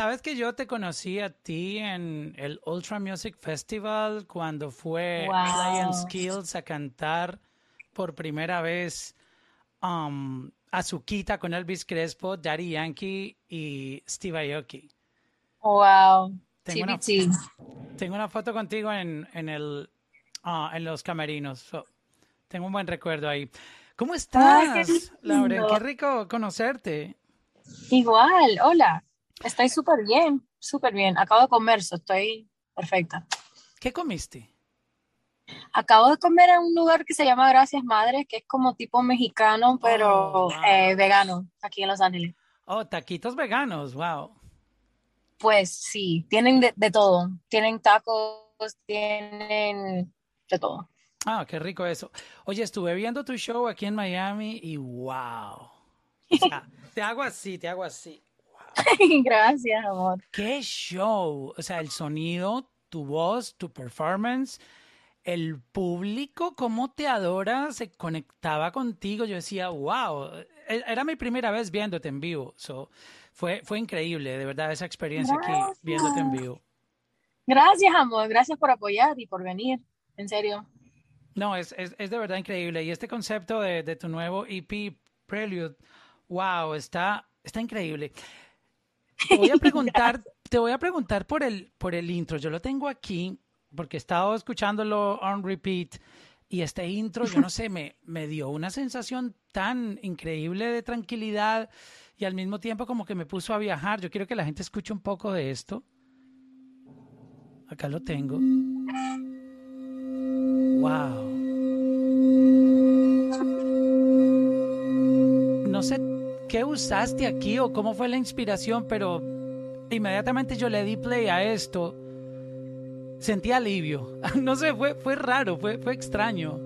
sabes que yo te conocí a ti en el Ultra Music Festival cuando fue Lion Skills a cantar por primera vez um, Azuquita con Elvis Crespo, Daddy Yankee y Steve Aoki. Wow. Tengo, una, tengo una, foto contigo en, en, el, ah, en los camerinos. tengo un buen recuerdo ahí. ¿Cómo estás, Laura? Qué rico conocerte. Igual, hola. Estoy súper bien, súper bien. Acabo de comer, estoy perfecta. ¿Qué comiste? Acabo de comer en un lugar que se llama Gracias Madres, que es como tipo mexicano, pero oh, eh, vegano, aquí en Los Ángeles. Oh, taquitos veganos, wow. Pues sí, tienen de, todo. Tienen tacos, tienen de todo. Ah, qué rico eso. Oye, estuve viendo tu show aquí en Miami y wow. te hago así, te hago así. Gracias, amor. Qué show. O sea, el sonido, tu voz, tu performance, el público, cómo te adora, se conectaba contigo. Yo decía, wow. E, era mi primera vez viéndote en vivo. So, fue, fue increíble, de verdad, esa experiencia aquí viéndote en vivo. Gracias, amor. Gracias por apoyar y por venir. En serio. No, es, es, es de verdad increíble. Y este concepto de, de tu nuevo EP, Prelude, wow, está, está increíble. Te voy a preguntar, te voy a preguntar por el, por el intro. Yo lo tengo aquí porque he estado escuchándolo on repeat y este intro, yo no sé, me, me dio una sensación tan increíble de tranquilidad y al mismo tiempo como que me puso a viajar. Yo quiero que la gente escuche un poco de esto. Acá lo tengo. Wow. No sé qué usaste aquí o cómo fue la inspiración, pero inmediatamente yo le di play a esto. Sentí alivio. No sé, fue, fue raro, fue, fue extraño.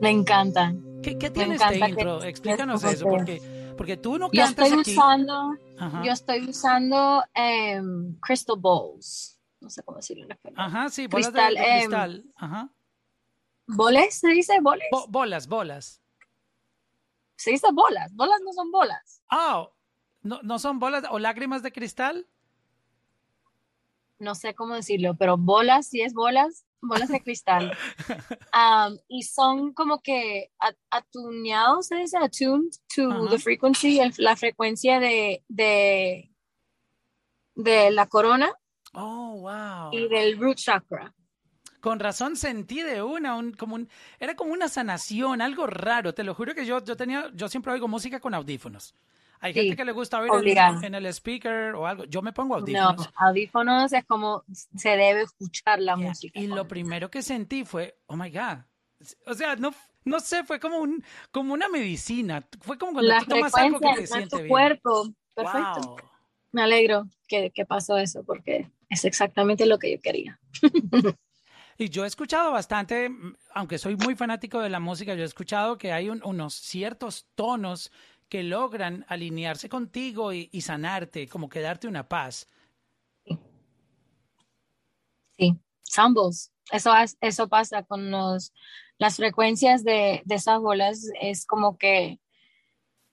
Me encanta. ¿Qué, qué tiene este intro? Explícanos eso, porque, porque tú no yo estoy Usando, yo estoy usando em, crystal balls. No sé cómo decirlo en español. Ajá, sí, bolas de, em, cristal. Ajá. ¿Boles? ¿Se dice boles? bolas, bolas se dice bolas, bolas no son bolas. Ah, ¿no, ¿no son bolas o lágrimas de cristal? No sé cómo decirlo, pero bolas, sí es bolas, bolas de cristal. y son como que atuneados, se dice attuned to the frequency, la frecuencia de, de, de la corona. Oh, wow. Y del root chakra. Con razón sentí de una, un, como un, era como una sanación, algo raro. Te lo juro que yo, yo tenía, yo siempre oigo música con audífonos. Hay gente que le gusta oír en, el speaker o algo. Yo me pongo audífonos. No, audífonos es como se debe escuchar la música. Y lo primero que sentí fue, oh my God. O sea, no, no sé, fue como un, como una medicina. Fue como cuando la tú tomas algo que te siente tu cuerpo. Perfecto. Me alegro que, que pasó eso porque es exactamente lo que yo quería. Y yo he escuchado bastante, mm, aunque soy muy fanático de la música, yo he escuchado que hay unos ciertos tonos que logran alinearse contigo y, sanarte, como que darte una paz. Sí, symbols. Eso, eso pasa con los, las frecuencias de, de esas bolas. Es como que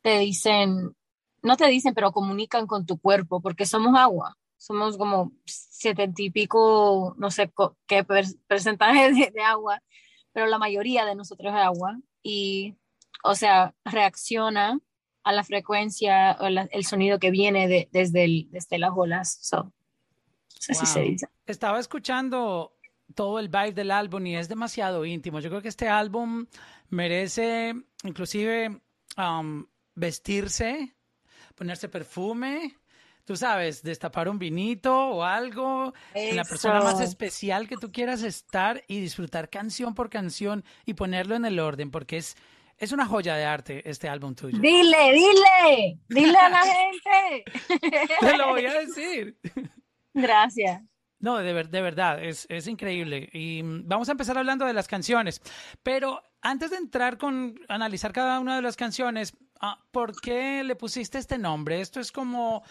te dicen, no te dicen, pero comunican con tu cuerpo, porque somos agua somos como setenta y pico, no sé qué porcentaje de, agua, pero la mayoría de nosotros es agua y, o sea, reacciona a la frecuencia o el sonido que viene de, desde, el, desde las olas. So, así se dice. Estaba escuchando todo el vibe del álbum y es demasiado íntimo. Yo creo que este álbum merece inclusive um, vestirse, ponerse perfume, tú sabes, destapar un vinito o algo, la persona más especial que tú quieras estar y disfrutar canción por canción y ponerlo en el orden, porque es, es una joya de arte este álbum tuyo. Dile, dile, dile a la gente. Te lo voy a decir. Gracias. No, de, de verdad, es, es, increíble. Y vamos a empezar hablando de las canciones. Pero antes de entrar con analizar cada una de las canciones, ah, ¿por qué le pusiste este nombre? Esto es como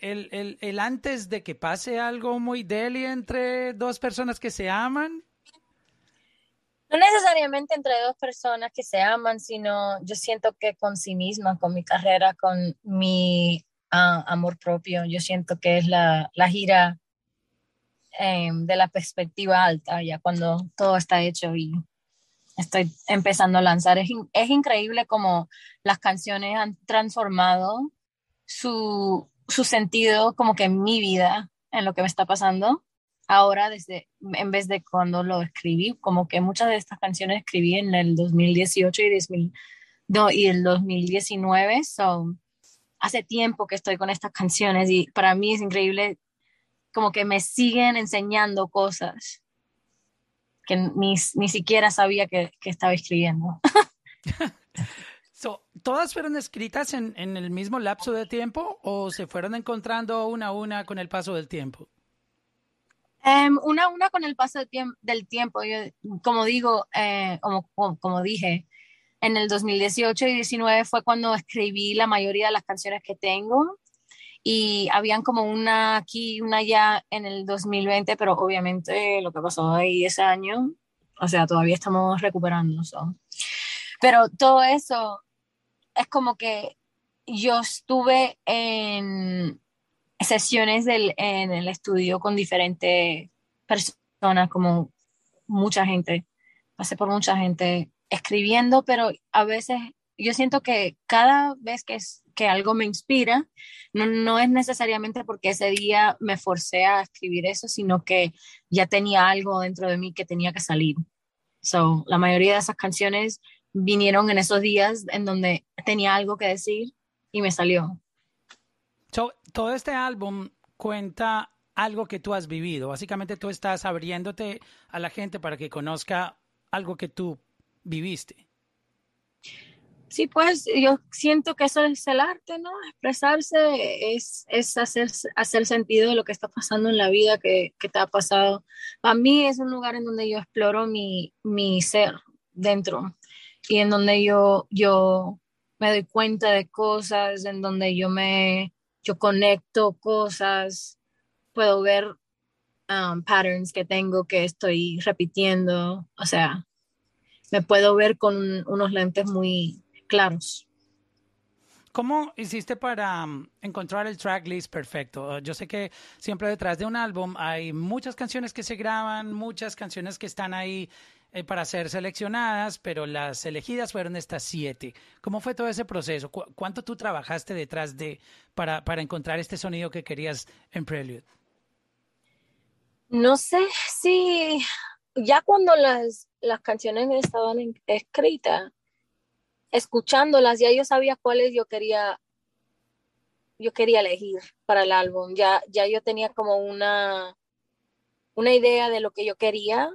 el, el, el, antes de que pase algo muy deli entre dos personas que se aman? No necesariamente entre dos personas que se aman, sino yo siento que con sí misma, con mi carrera, con mi ah, amor propio. Yo siento que es la, la gira em, de la perspectiva alta, ya cuando todo está hecho y estoy empezando a lanzar. Es, es increíble como las canciones han transformado su, su sentido como que en mi vida, en lo que me está pasando. Ahora, desde, en vez de cuando lo escribí, como que muchas de estas canciones escribí en el 2018 y, no, y el 2019, so, hace tiempo que estoy con estas canciones y para mí es increíble como que me siguen enseñando cosas que ni, ni siquiera sabía que, que estaba escribiendo. ¿Todas fueron escritas en, en, el mismo lapso de tiempo o se fueron encontrando una a una con el paso del tiempo? Um, una a una con el paso tiemp del tiempo. Yo, como digo, eh, como, como, dije, en el 2018 y 2019 fue cuando escribí la mayoría de las canciones que tengo y habían como una aquí, una allá en el 2020, pero obviamente lo que pasó ahí ese año, o sea, todavía estamos recuperando. So. Pero todo eso es como que yo estuve en sesiones en el estudio con diferentes personas, como mucha gente, pasé por mucha gente escribiendo, pero a veces yo siento que cada vez que, es, que algo me inspira, no, no es necesariamente porque ese día me forcé a escribir eso, sino que ya tenía algo dentro de mí que tenía que salir. So, la mayoría de esas canciones vinieron en esos días en donde tenía algo que decir y me salió. todo este álbum cuenta algo que tú has vivido. Básicamente tú estás abriéndote a la gente para que conozca algo que tú viviste. Sí, pues yo siento que eso es el arte, ¿no? Expresarse es, es hacer, hacer sentido de lo que está pasando en la vida que, que te ha pasado. Para mí es un lugar en donde yo exploro mi, mi ser dentro y en donde yo, yo me doy cuenta de cosas, en donde yo me, yo conecto cosas, puedo ver um, patterns que tengo que estoy repitiendo, o sea, me puedo ver con unos lentes muy claros. ¿Cómo hiciste para um, encontrar el tracklist perfecto? Yo sé que siempre detrás de un álbum hay muchas canciones que se graban, muchas canciones que están ahí eh, para ser seleccionadas, pero las elegidas fueron estas siete. ¿Cómo fue todo ese proceso? ¿Cuánto tú trabajaste detrás de para, para encontrar este sonido que querías en Prelude? No sé si ya cuando las, las canciones estaban escritas, escuchándolas, ya yo sabía cuáles yo quería yo quería elegir para el álbum. Ya, ya yo tenía como una, una idea de lo que yo quería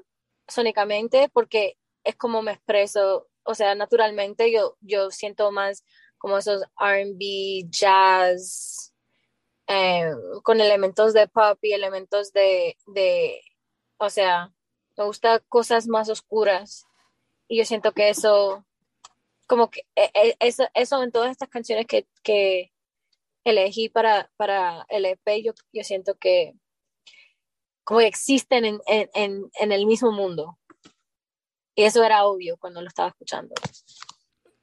sónicamente porque es como me expreso, o sea, naturalmente yo, yo siento más como esos RB, jazz, eh, con elementos de pop y elementos de, de, o sea, me gusta cosas más oscuras. Y yo siento que eso, como que e, e, eso, eso en todas estas canciones que, que elegí para, para el EP, yo, yo siento que como existen en, en, en el mismo mundo. Y eso era obvio cuando lo estaba escuchando.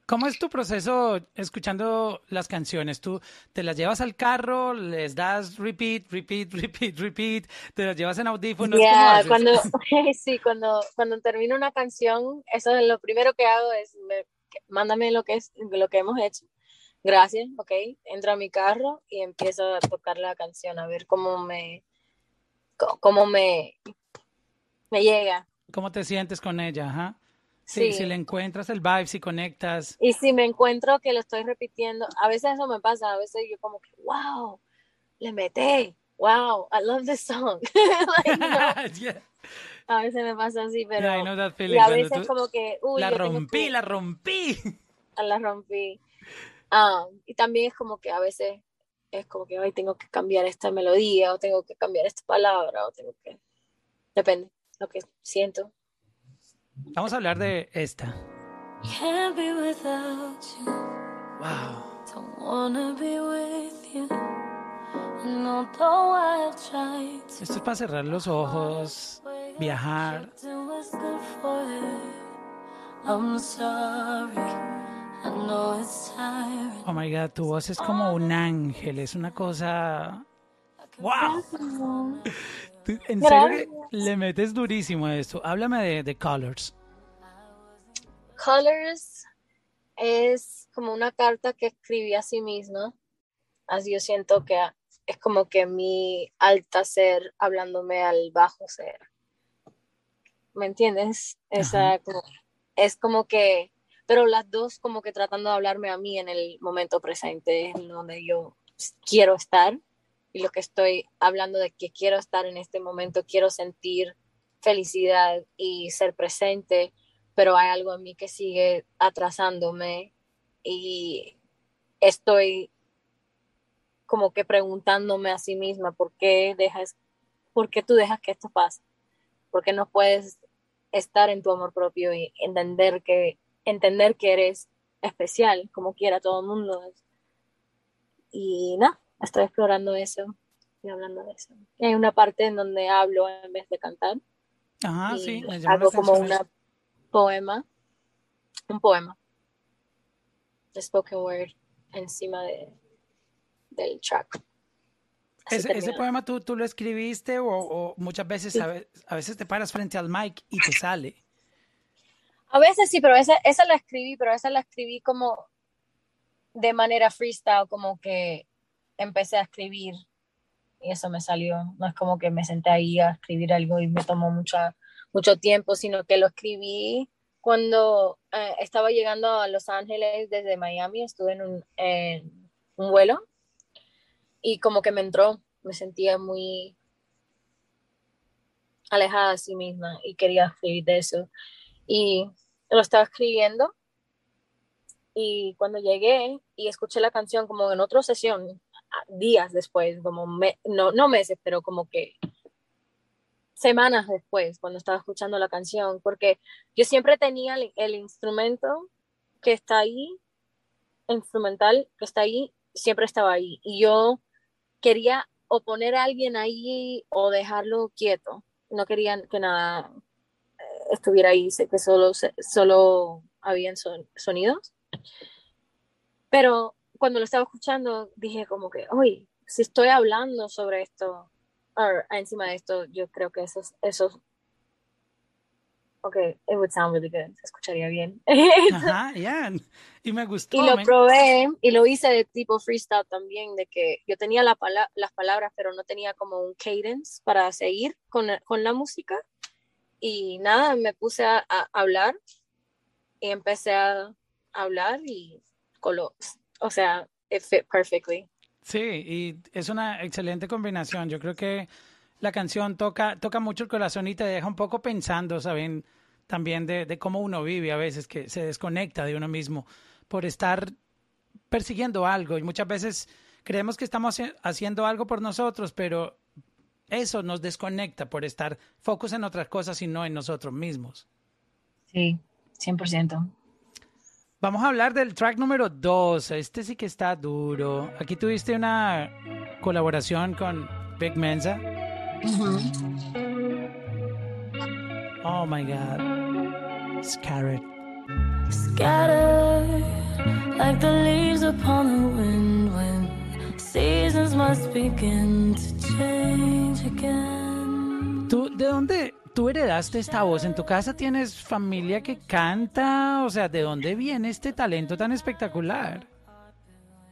¿Cómo es tu proceso escuchando las canciones? ¿Tú te las llevas al carro, les das repeat, repeat, repeat, repeat, te las llevas en audífonos? Yeah, cuando, sí, cuando, cuando termino una canción, eso es lo primero que hago es, mándame lo que, es, lo que hemos hecho. Gracias, ok. Entro a mi carro y empiezo a tocar la canción, a ver cómo me, cómo me, me llega. ¿Cómo te sientes con ella? Ajá. Sí, Si le encuentras el vibe, si conectas. Y si me encuentro que lo estoy repitiendo, a veces eso me pasa, a veces yo como que, wow, le metí, wow, I love this song. A veces me pasa así, pero y a veces como que, uy, la rompí, la rompí. La rompí. Ah, y también es como que a veces es como que hoy tengo que cambiar esta melodía o tengo que cambiar esta palabra o tengo que... Depende, lo que siento. Vamos a hablar de esta. Wow. Esto es para cerrar los ojos, viajar. I'm sorry, Oh my god, tu voz es como un ángel, es una cosa. ¡Wow! En serio le metes durísimo a esto. Háblame de, de Colors. Colors es como una carta que escribí a sí misma. Así yo siento que es como que mi alta ser hablándome al bajo ser. ¿Me entiendes? Esa, es como que, pero las dos como que tratando de hablarme a mí en el momento presente, en donde yo quiero estar y lo que estoy hablando de que quiero estar en este momento, quiero sentir felicidad y ser presente, pero hay algo en mí que sigue atrasándome y estoy como que preguntándome a sí misma por qué dejas, por qué tú dejas que esto pase, por qué no puedes estar en tu amor propio y entender que, entender que eres especial, como quiera todo el mundo. Y nada, estoy explorando eso y hablando de eso. hay una parte en donde hablo en vez de cantar. Ajá, sí, hago como un poema, un poema de spoken word encima de, del track. ¿Ese, poema tú, tú, lo escribiste o, muchas veces a, veces te paras frente al mic y te sale? A veces sí, pero esa, esa la escribí, pero esa la escribí como de manera freestyle, como que empecé a escribir y eso me salió. No es como que me senté ahí a escribir algo y me tomó mucha, mucho tiempo, sino que lo escribí cuando eh, estaba llegando a Los Ángeles desde Miami, estuve en un, en un vuelo y como que me entró, me sentía muy alejada de sí misma y quería escribir de eso. Y lo estaba escribiendo y cuando llegué y escuché la canción como en otra sesión, días después, como no, no meses, pero como que semanas después, cuando estaba escuchando la canción, porque yo siempre tenía el instrumento que está ahí, instrumental que está ahí, siempre estaba ahí. Y yo quería o poner a alguien ahí o dejarlo quieto. No querían que nada estuviera ahí, que solo, solo habían sonidos. Pero cuando lo estaba escuchando, dije como que, oye, si estoy hablando sobre esto, o encima de esto, yo creo que eso, eso ok, it would sound really good, se escucharía bien. Ajá, yeah. Y me gustó. Y lo probé y lo hice de tipo freestyle también, de que yo tenía la las palabras, pero no tenía como un cadence para seguir con, con la música. Y nada, me puse a, hablar y empecé a hablar y colo o sea, it fit perfectly. Sí, y es una excelente combinación. Yo creo que la canción toca, toca mucho el corazón y te deja un poco pensando, ¿saben? También de, de cómo uno vive a veces, que se desconecta de uno mismo por estar persiguiendo algo. Y muchas veces creemos que estamos haciendo algo por nosotros, pero eso nos desconecta por estar focus en otras cosas y no en nosotros mismos. Sí, 100%. Vamos a hablar del track número 2. Este sí que está duro. Aquí tuviste una colaboración con Big Mensa. Oh my God. Scarlet. Scattered like the leaves upon the wind when seasons must begin to change again. ¿Tú de dónde tú heredaste esta voz? ¿En tu casa tienes familia que canta? O sea, ¿de dónde viene este talento tan espectacular?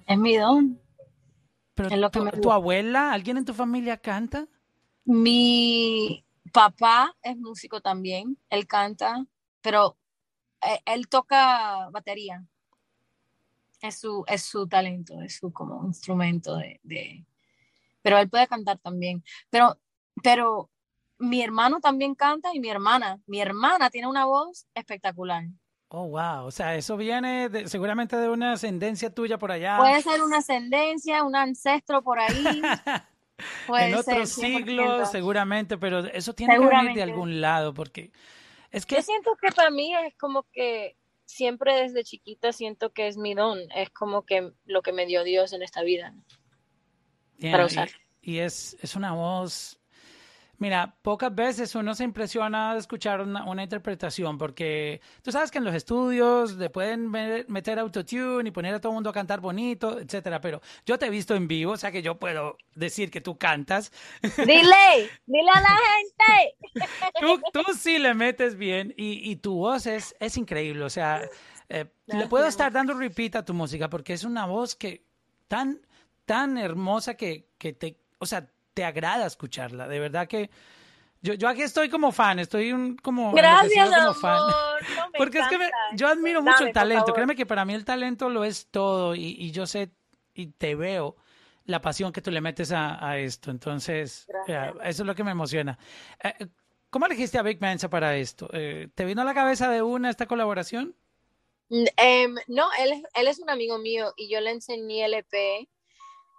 Es mi don. Pero tu, abuela, alguien en tu familia canta? Mi papá es músico también, él canta, pero eh, él, toca batería. Es su, es su talento, es su como instrumento de, de, pero él puede cantar también. Pero, pero mi hermano también canta y mi hermana. Mi hermana tiene una voz espectacular. Oh, wow. O sea, eso viene seguramente de una ascendencia tuya por allá. Puede ser una ascendencia, un ancestro por ahí. en otros siglos, seguramente, pero eso tiene que venir de algún lado, porque es que... Yo siento que para mí es como que siempre desde chiquita siento que es mi don, es como que lo que me dio Dios en esta vida. para usar. Y, y, es, es una voz Mira, pocas veces uno se impresiona de escuchar una, una, interpretación, porque tú sabes que en los estudios le pueden meter autotune y poner a todo el mundo a cantar bonito, etcétera, pero yo te he visto en vivo, o sea que yo puedo decir que tú cantas. Dile, dile a la gente. tú, tú sí le metes bien y, y tu voz es, es increíble, o sea, eh, le puedo estar dando repeat a tu música porque es una voz que tan, tan hermosa que, que te, o sea, te agrada escucharla. De verdad que yo, yo aquí estoy como fan, estoy un, como, Gracias, como fan. Porque es que yo admiro mucho el talento. Créeme que para mí el talento lo es todo y, y yo sé y te veo la pasión que tú le metes a, a esto. Entonces, eso es lo que me emociona. Eh, ¿Cómo elegiste a Big Mensa para esto? Eh, ¿Te vino a la cabeza de una esta colaboración? Um, no, él, él es un amigo mío y yo le enseñé el EP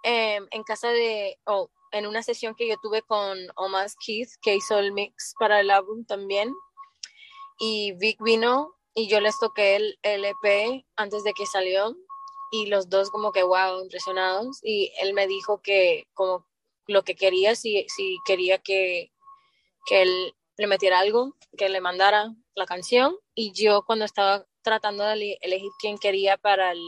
um, en casa de, oh, en una sesión que yo tuve con Omar Keith, que hizo el mix para el álbum también. Y Vic vino y yo les toqué el, el EP antes de que salió y los dos como que wow, impresionados. Y él me dijo que como lo que quería, si, si quería que, que él le metiera algo, que le mandara la canción. Y yo cuando estaba tratando de elegir quién quería para el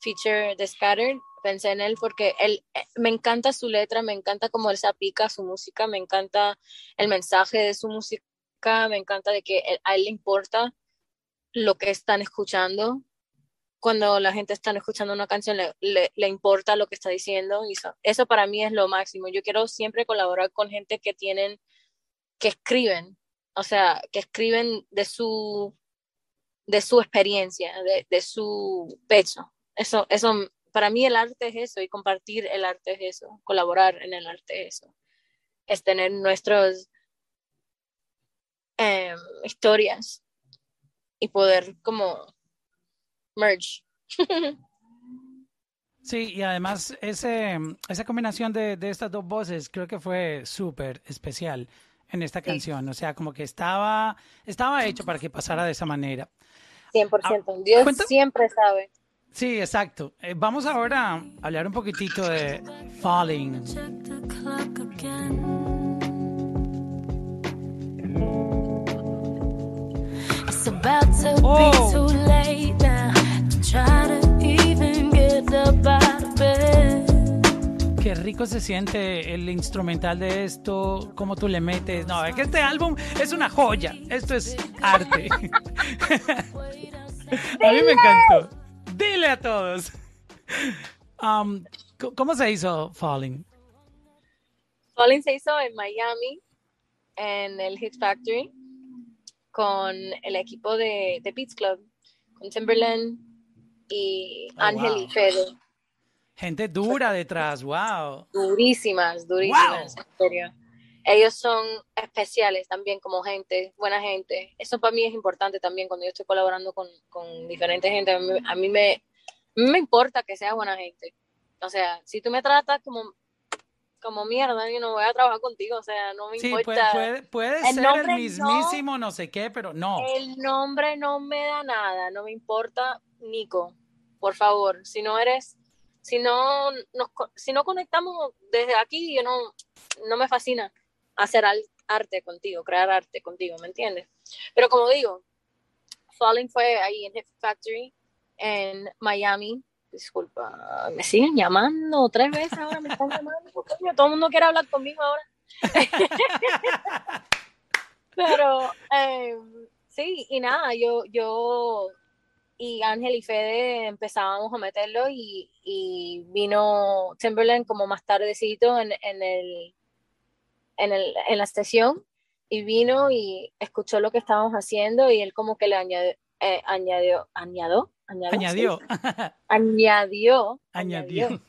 feature de Scattered, pensé en él porque él, eh, me encanta su letra, me encanta cómo él se aplica su música, me encanta el mensaje de su música, me encanta de que a él le importa lo que están escuchando. Cuando la gente está escuchando una canción, le, le, importa lo que está diciendo. Y eso, eso para mí es lo máximo. Yo quiero siempre colaborar con gente que tienen, que escriben, o sea, que escriben de su de su experiencia, de, de, su pecho. Eso, eso, para mí el arte es eso y compartir el arte es eso, colaborar en el arte es eso. Es tener nuestras eh, historias y poder como merge. Sí, y además ese, esa combinación de, de estas dos voces creo que fue súper especial en esta canción. O sea, como que estaba, estaba hecho para que pasara de esa manera. 100%. Ah, Dios siempre sabe. Sí, exacto. Eh, vamos ahora a hablar un poquitito de Falling. Oh. Qué rico se siente el instrumental de esto, cómo tú le metes. No, es que este álbum es una joya. Esto es arte. a mí me encantó. Dile a todos. Um, ¿Cómo se hizo Falling? Falling se hizo en Miami, en el Hit Factory, con el equipo de, de Beats Club, con Timberland y oh, Ángel y Fede. Gente dura detrás, wow. Durísimas, durísimas, en serio ellos son especiales también como gente, buena gente. Eso para mí es importante también cuando yo estoy colaborando con, con diferentes gente. A mí, me, me importa que sea buena gente. O sea, si tú me tratas como, como mierda, yo no voy a trabajar contigo. O sea, no me importa. Puede, puede, ser el mismísimo no, sé qué, pero no. El nombre no me da nada. No me importa, Nico. Por favor, si no eres, si no, nos, si no conectamos desde aquí, yo no, no me fascina hacer arte contigo, crear arte contigo, ¿me entiendes? Pero como digo, Falling fue ahí en Hip Factory en Miami. Disculpa, me siguen llamando tres veces ahora, me están llamando. Todo el mundo quiere hablar conmigo ahora. Pero em, sí, y nada, yo, yo y Ángel y Fede empezábamos a meterlo y, y vino Timberland como más tardecito en, en el en, el, en la estación y vino y escuchó lo que estábamos haciendo y él como que le añadió, eh, añadió, añadió, añadió, añadió, añadió,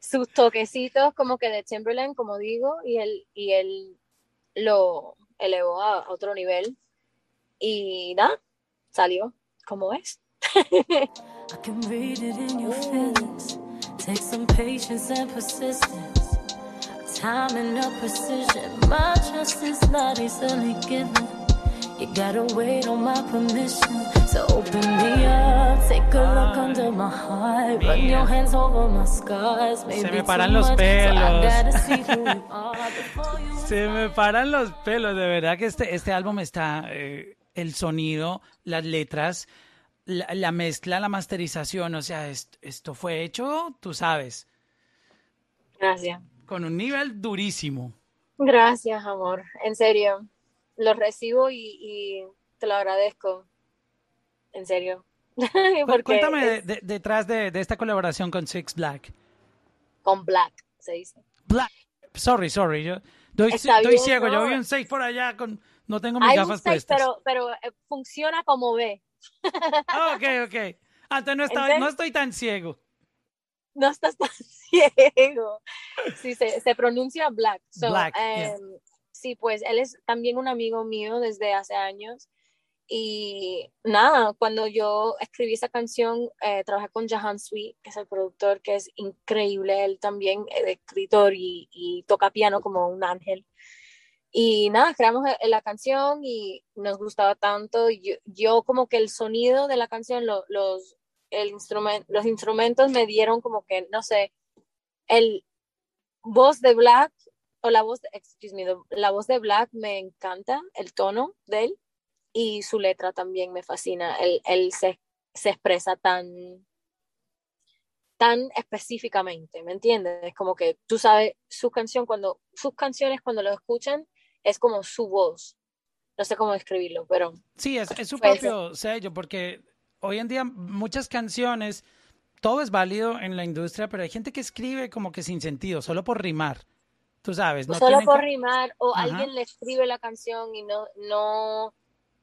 sus toquecitos como que de Timberland, como digo, y él, y él lo elevó a otro nivel y nada, salió como es. I can read it in your Take some patience and persistence. Time and no precision. My trust is not easily given. You gotta wait on my permission. So open me up, take a look under my heart. Run your hands over my scars. Maybe Se me paran los pelos. Se me paran los pelos, de verdad que este, este álbum está, eh, el sonido, las letras, la, mezcla, la masterización, o sea, esto, fue hecho, tú sabes. Gracias. Con un nivel durísimo. Gracias, amor. En serio, lo recibo y, te lo agradezco. En serio. Cuéntame detrás de, esta colaboración con Six Black. Con Black, se dice. Black. Sorry, sorry. Yo estoy ciego. Yo vi un 6 por allá. con No tengo mis gafas puestas. Pero, pero eh, funciona como ve. ok, ok. Antes no, no estoy tan ciego. No estás tan ciego. Sí, se, se pronuncia Black. Black em, Sí, pues él es también un amigo mío desde hace años. Y nada, cuando yo escribí esa canción, eh, trabajé con Jahan Sweet, que es el productor, que es increíble. Él también es escritor y, y toca piano como un ángel. Y nada, creamos e, la canción y nos gustaba tanto. Yo, yo como que el sonido de la canción, los, el instrumento, los instrumentos me dieron como que, no sé, el voz de Black, o la voz, excuse me, la voz de Black me encanta, el tono de él, y su letra también me fascina. Él, él se, se expresa tan tan específicamente, ¿me entiendes? Es como que tú sabes su canción cuando sus canciones cuando lo escuchan es como su voz. No sé cómo describirlo, pero... Sí, es, su propio sello, porque hoy en día muchas canciones, todo es válido en la industria, pero hay gente que escribe como que sin sentido, solo por rimar. Tú sabes, no solo por rimar, o alguien le escribe la canción y no, no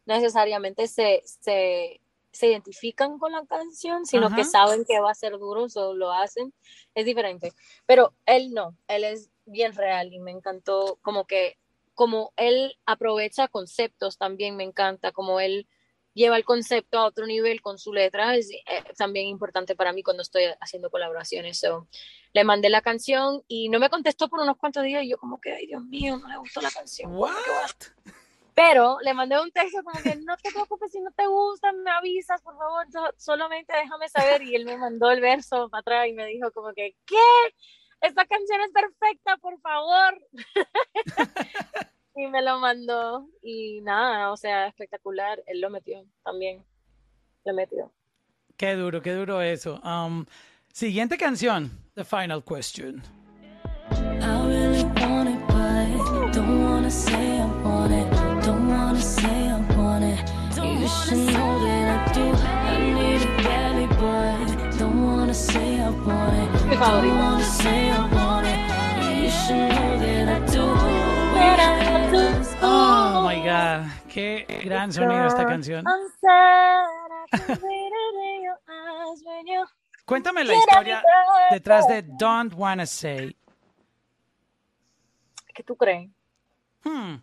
necesariamente se, se, se identifican con la canción, sino que saben que va a ser duro, o lo hacen. Es diferente. Pero él no, él es bien real y me encantó como que como él aprovecha conceptos también me encanta, como él lleva el concepto a otro nivel con su letra, es eh, también importante para mí cuando estoy haciendo colaboraciones. le mandé la canción y no me contestó por unos cuantos días y yo como que, ay Dios mío, no le gustó la canción. Pero le mandé un texto como que no te preocupes si no te gusta, me avisas, por favor, solamente déjame saber. Y él me mandó el verso para atrás y me dijo como que, ¿qué? esta canción es perfecta, por favor. y me lo mandó y nada, o sea, espectacular. Él lo metió también. Lo metió. Qué duro, qué duro eso. Um, siguiente canción, The Final Question. Qué gran sonido esta canción. Cuéntame la historia detrás de Don't Wanna Say. ¿Qué tú crees? Hmm.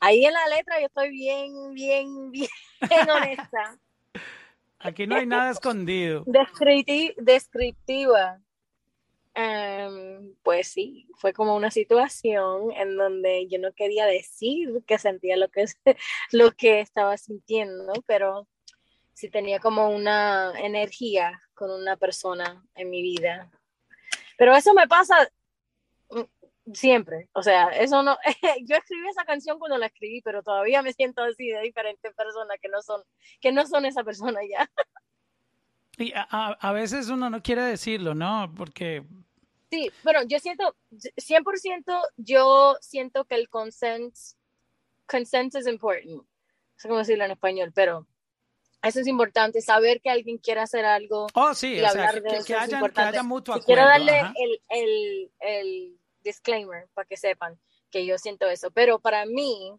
Ahí en la letra yo estoy bien, bien, bien honesta. Aquí no hay nada escondido. descriptiva. Em, pues sí, fue como una situación en donde yo no quería decir que sentía lo que, lo que estaba sintiendo, pero sí tenía como una energía con una persona en mi vida. Pero eso me pasa mm, siempre, o sea, eso no, yo escribí esa canción cuando la escribí, pero todavía me siento así de diferentes personas que no son, que no son esa persona ya. Y a, a, veces uno no quiere decirlo, ¿no? Porque... Sí, bueno, yo siento, 100% yo siento que el consent, consent es important. No sé cómo decirlo en español, pero eso es importante, saber que alguien quiere hacer algo. Oh, sí, y hablar de eso que, haya, que haya mutuo acuerdo. Quiero darle el, el, el disclaimer para que sepan que yo siento eso, pero para mí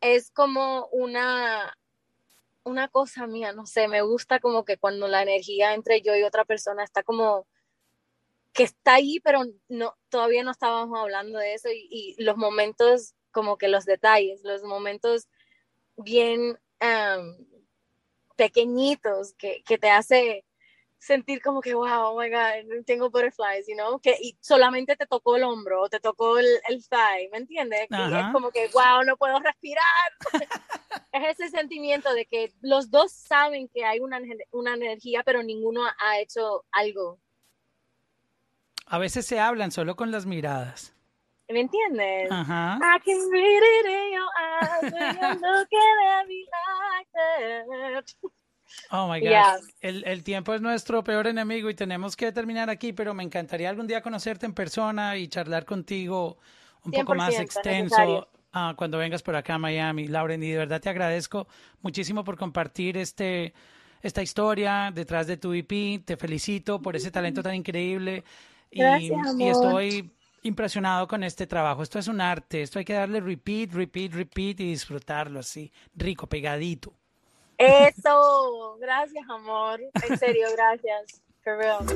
es como una una cosa mía, no sé, me gusta como que cuando la energía entre yo y otra persona está como que está ahí, pero no, todavía no estábamos hablando de eso y, los momentos, como que los detalles, los momentos bien pequeñitos que, que, te hace sentir como que, wow, oh my God, tengo butterflies, you know, que y solamente te tocó el hombro o te tocó el, el thigh, ¿me entiendes? es como que, wow, no puedo respirar. es ese sentimiento de que los dos saben que hay una, una energía, pero ninguno ha hecho algo. A veces se hablan solo con las miradas. ¿Me entiendes? Ajá. I can read it in your eyes when you're looking at me like that. Oh my God. El, el tiempo es nuestro peor enemigo y tenemos que terminar aquí, pero me encantaría algún día conocerte en persona y charlar contigo un poco más 100% extenso ah, cuando vengas por acá a Miami. Lauren, y de verdad te agradezco muchísimo por compartir este, esta historia detrás de tu EP. Te felicito por ese talento tan increíble Gracias, y amor. estoy impresionado con este trabajo. Esto es un arte, esto hay que darle repeat, repeat, repeat y disfrutarlo así, rico, pegadito. Eso, gracias, amor. En serio, gracias. For real.